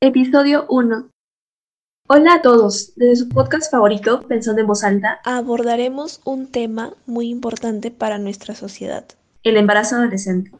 Episodio 1. Hola a todos. Desde su podcast favorito, Pensando en voz alta, abordaremos un tema muy importante para nuestra sociedad. El embarazo adolescente.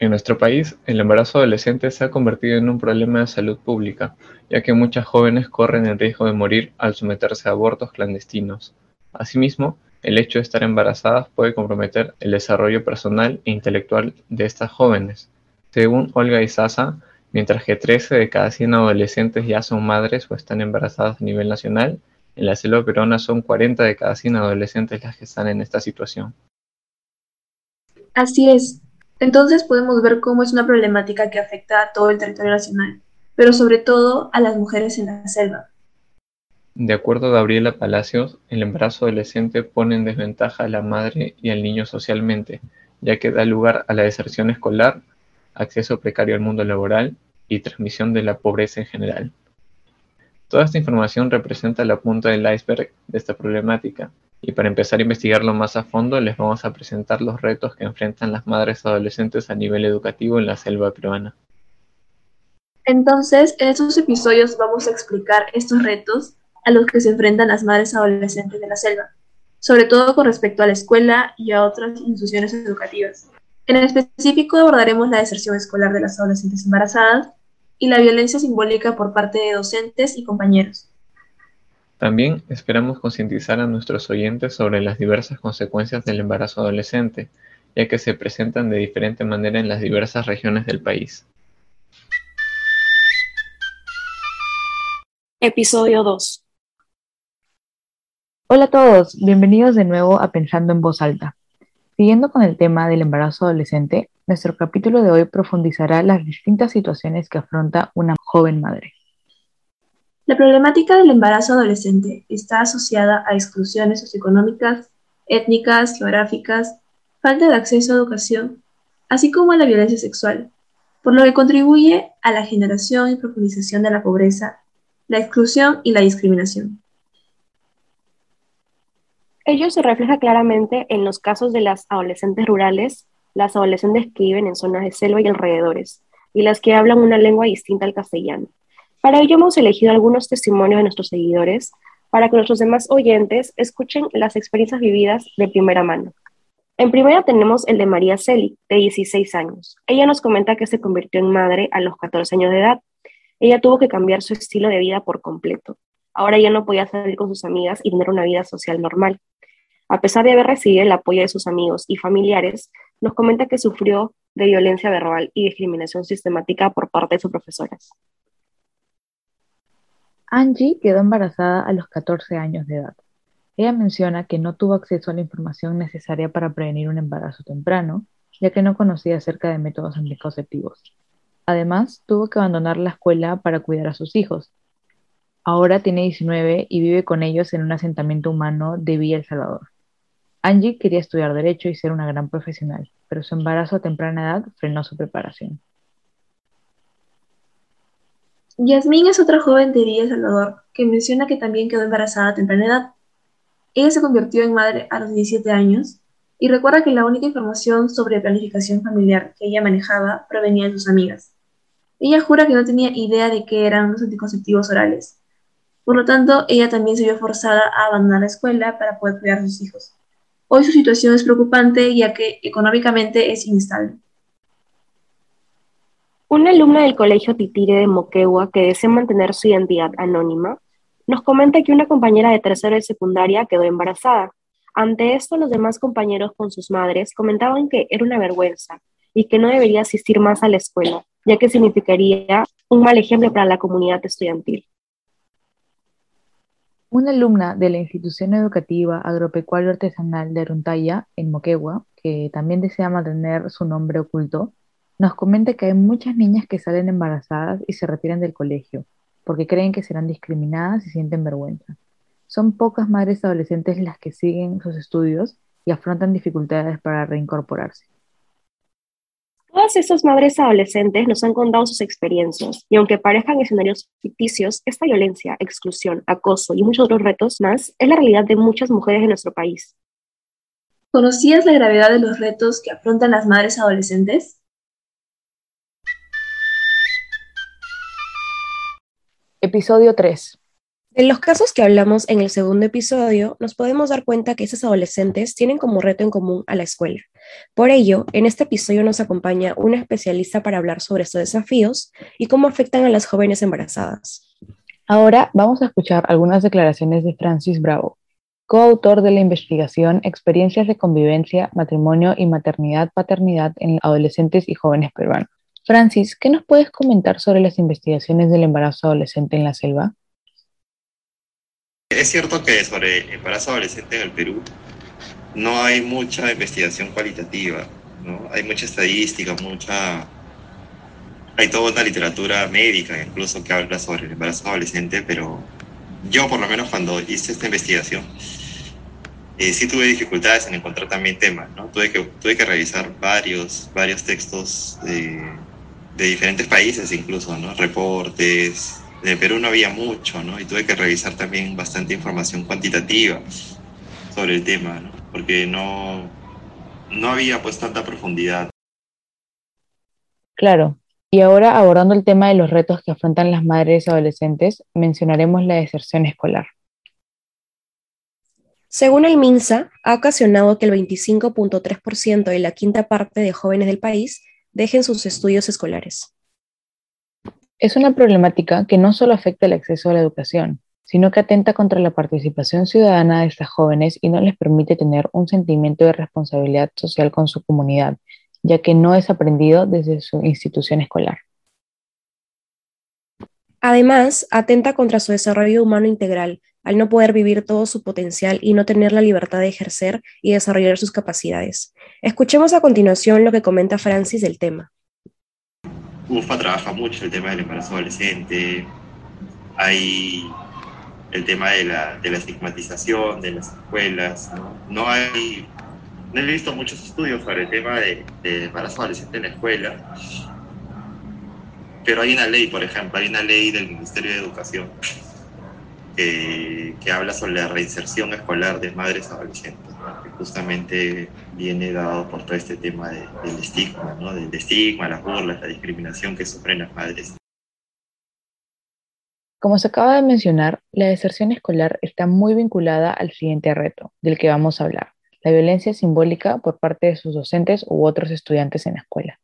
En nuestro país, el embarazo adolescente se ha convertido en un problema de salud pública, ya que muchas jóvenes corren el riesgo de morir al someterse a abortos clandestinos. Asimismo, el hecho de estar embarazadas puede comprometer el desarrollo personal e intelectual de estas jóvenes. Según Olga Izaza, mientras que 13 de cada 100 adolescentes ya son madres o están embarazadas a nivel nacional, en la selva peruana son 40 de cada 100 adolescentes las que están en esta situación. Así es. Entonces podemos ver cómo es una problemática que afecta a todo el territorio nacional, pero sobre todo a las mujeres en la selva. De acuerdo a Gabriela Palacios, el embarazo adolescente pone en desventaja a la madre y al niño socialmente, ya que da lugar a la deserción escolar, acceso precario al mundo laboral y transmisión de la pobreza en general. Toda esta información representa la punta del iceberg de esta problemática, y para empezar a investigarlo más a fondo les vamos a presentar los retos que enfrentan las madres adolescentes a nivel educativo en la selva peruana. Entonces, en estos episodios vamos a explicar estos retos a los que se enfrentan las madres adolescentes de la selva, sobre todo con respecto a la escuela y a otras instituciones educativas. En específico abordaremos la deserción escolar de las adolescentes embarazadas y la violencia simbólica por parte de docentes y compañeros. También esperamos concientizar a nuestros oyentes sobre las diversas consecuencias del embarazo adolescente, ya que se presentan de diferente manera en las diversas regiones del país. Episodio 2. Hola a todos, bienvenidos de nuevo a Pensando en Voz Alta. Siguiendo con el tema del embarazo adolescente, nuestro capítulo de hoy profundizará las distintas situaciones que afronta una joven madre. La problemática del embarazo adolescente está asociada a exclusiones socioeconómicas, étnicas, geográficas, falta de acceso a educación, así como a la violencia sexual, por lo que contribuye a la generación y profundización de la pobreza, la exclusión y la discriminación. Ello se refleja claramente en los casos de las adolescentes rurales, las adolescentes que viven en zonas de selva y alrededores, y las que hablan una lengua distinta al castellano. Para ello hemos elegido algunos testimonios de nuestros seguidores para que nuestros demás oyentes escuchen las experiencias vividas de primera mano. En primera tenemos el de María Celi, de 16 años. Ella nos comenta que se convirtió en madre a los 14 años de edad. Ella tuvo que cambiar su estilo de vida por completo. Ahora ya no podía salir con sus amigas y tener una vida social normal. A pesar de haber recibido el apoyo de sus amigos y familiares, nos comenta que sufrió de violencia verbal y discriminación sistemática por parte de sus profesoras. Angie quedó embarazada a los 14 años de edad. Ella menciona que no tuvo acceso a la información necesaria para prevenir un embarazo temprano, ya que no conocía acerca de métodos anticonceptivos. Además, tuvo que abandonar la escuela para cuidar a sus hijos. Ahora tiene 19 y vive con ellos en un asentamiento humano de Villa El Salvador. Angie quería estudiar Derecho y ser una gran profesional, pero su embarazo a temprana edad frenó su preparación. Yasmín es otra joven de Villa Salvador que menciona que también quedó embarazada a temprana edad. Ella se convirtió en madre a los 17 años y recuerda que la única información sobre planificación familiar que ella manejaba provenía de sus amigas. Ella jura que no tenía idea de qué eran los anticonceptivos orales. Por lo tanto, ella también se vio forzada a abandonar la escuela para poder cuidar a sus hijos. Hoy su situación es preocupante ya que económicamente es inestable. Una alumna del Colegio Titire de Moquegua que desea mantener su identidad anónima nos comenta que una compañera de tercero de secundaria quedó embarazada. Ante esto, los demás compañeros con sus madres comentaban que era una vergüenza y que no debería asistir más a la escuela, ya que significaría un mal ejemplo para la comunidad estudiantil. Una alumna de la institución educativa agropecuario artesanal de Aruntaya, en Moquegua, que también desea mantener su nombre oculto, nos comenta que hay muchas niñas que salen embarazadas y se retiran del colegio, porque creen que serán discriminadas y sienten vergüenza. Son pocas madres adolescentes las que siguen sus estudios y afrontan dificultades para reincorporarse. Todas estas madres adolescentes nos han contado sus experiencias y aunque parezcan escenarios ficticios, esta violencia, exclusión, acoso y muchos otros retos más es la realidad de muchas mujeres de nuestro país. ¿Conocías la gravedad de los retos que afrontan las madres adolescentes? Episodio 3. En los casos que hablamos en el segundo episodio, nos podemos dar cuenta que esas adolescentes tienen como reto en común a la escuela. Por ello, en este episodio nos acompaña una especialista para hablar sobre estos desafíos y cómo afectan a las jóvenes embarazadas. Ahora vamos a escuchar algunas declaraciones de Francis Bravo, coautor de la investigación Experiencias de convivencia, matrimonio y maternidad-paternidad en adolescentes y jóvenes peruanos. Francis, ¿qué nos puedes comentar sobre las investigaciones del embarazo adolescente en la selva? Es cierto que sobre embarazo adolescente en el Perú no hay mucha investigación cualitativa, ¿no? Hay mucha estadística, mucha... Hay toda una literatura médica incluso que habla sobre el embarazo adolescente, pero yo por lo menos cuando hice esta investigación eh, sí tuve dificultades en encontrar también temas, ¿no? Tuve que, tuve que revisar varios, varios textos de, de diferentes países incluso, ¿no? Reportes, de Perú no había mucho, ¿no? Y tuve que revisar también bastante información cuantitativa sobre el tema, ¿no? Porque no, no había pues tanta profundidad. Claro. Y ahora abordando el tema de los retos que afrontan las madres adolescentes, mencionaremos la deserción escolar. Según el MINSA, ha ocasionado que el 25.3% de la quinta parte de jóvenes del país dejen sus estudios escolares. Es una problemática que no solo afecta el acceso a la educación, sino que atenta contra la participación ciudadana de estas jóvenes y no les permite tener un sentimiento de responsabilidad social con su comunidad, ya que no es aprendido desde su institución escolar. Además, atenta contra su desarrollo humano integral, al no poder vivir todo su potencial y no tener la libertad de ejercer y desarrollar sus capacidades. Escuchemos a continuación lo que comenta Francis del tema. UFA trabaja mucho el tema del embarazo adolescente, hay el tema de la, de la estigmatización de las escuelas, ¿no? hay, no he visto muchos estudios sobre el tema de, de embarazo adolescente en la escuela, pero hay una ley, por ejemplo, hay una ley del Ministerio de Educación que, habla sobre la reinserción escolar de madres adolescentes, que justamente viene dado por todo este tema del estigma, ¿no? del estigma, las burlas, la discriminación que sufren las madres. Como se acaba de mencionar, la deserción escolar está muy vinculada al siguiente reto del que vamos a hablar, la violencia simbólica por parte de sus docentes u otros estudiantes en la escuela.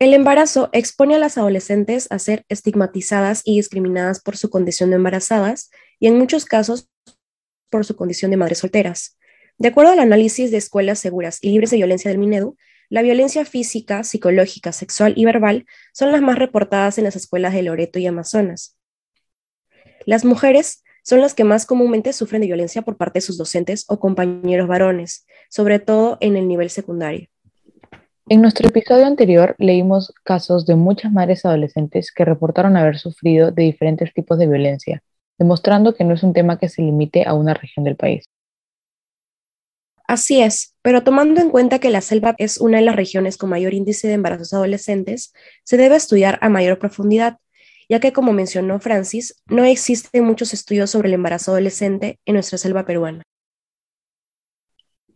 El embarazo expone a las adolescentes a ser estigmatizadas y discriminadas por su condición de embarazadas y en muchos casos por su condición de madres solteras. De acuerdo al análisis de escuelas seguras y libres de violencia del Minedu, la violencia física, psicológica, sexual y verbal son las más reportadas en las escuelas de Loreto y Amazonas. Las mujeres son las que más comúnmente sufren de violencia por parte de sus docentes o compañeros varones, sobre todo en el nivel secundario. En nuestro episodio anterior leímos casos de muchas madres adolescentes que reportaron haber sufrido de diferentes tipos de violencia, demostrando que no es un tema que se limite a una región del país. Así es, pero tomando en cuenta que la selva es una de las regiones con mayor índice de embarazos adolescentes, se debe estudiar a mayor profundidad, ya que como mencionó Francis, no existen muchos estudios sobre el embarazo adolescente en nuestra selva peruana.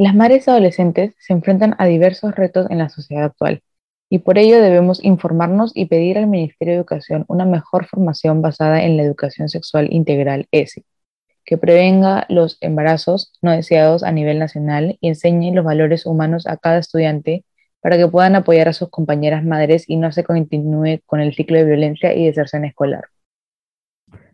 Las madres adolescentes se enfrentan a diversos retos en la sociedad actual y por ello debemos informarnos y pedir al Ministerio de Educación una mejor formación basada en la educación sexual integral ESI, que prevenga los embarazos no deseados a nivel nacional y enseñe los valores humanos a cada estudiante para que puedan apoyar a sus compañeras madres y no se continúe con el ciclo de violencia y deserción escolar.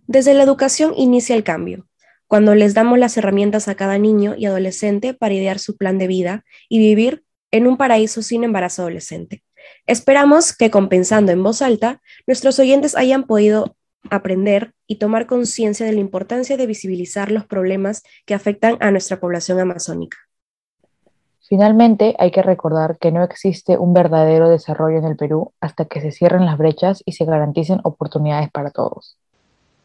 Desde la educación inicia el cambio cuando les damos las herramientas a cada niño y adolescente para idear su plan de vida y vivir en un paraíso sin embarazo adolescente. Esperamos que compensando en voz alta, nuestros oyentes hayan podido aprender y tomar conciencia de la importancia de visibilizar los problemas que afectan a nuestra población amazónica. Finalmente, hay que recordar que no existe un verdadero desarrollo en el Perú hasta que se cierren las brechas y se garanticen oportunidades para todos.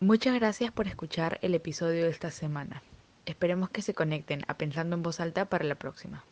Muchas gracias por escuchar el episodio de esta semana. Esperemos que se conecten a Pensando en Voz Alta para la próxima.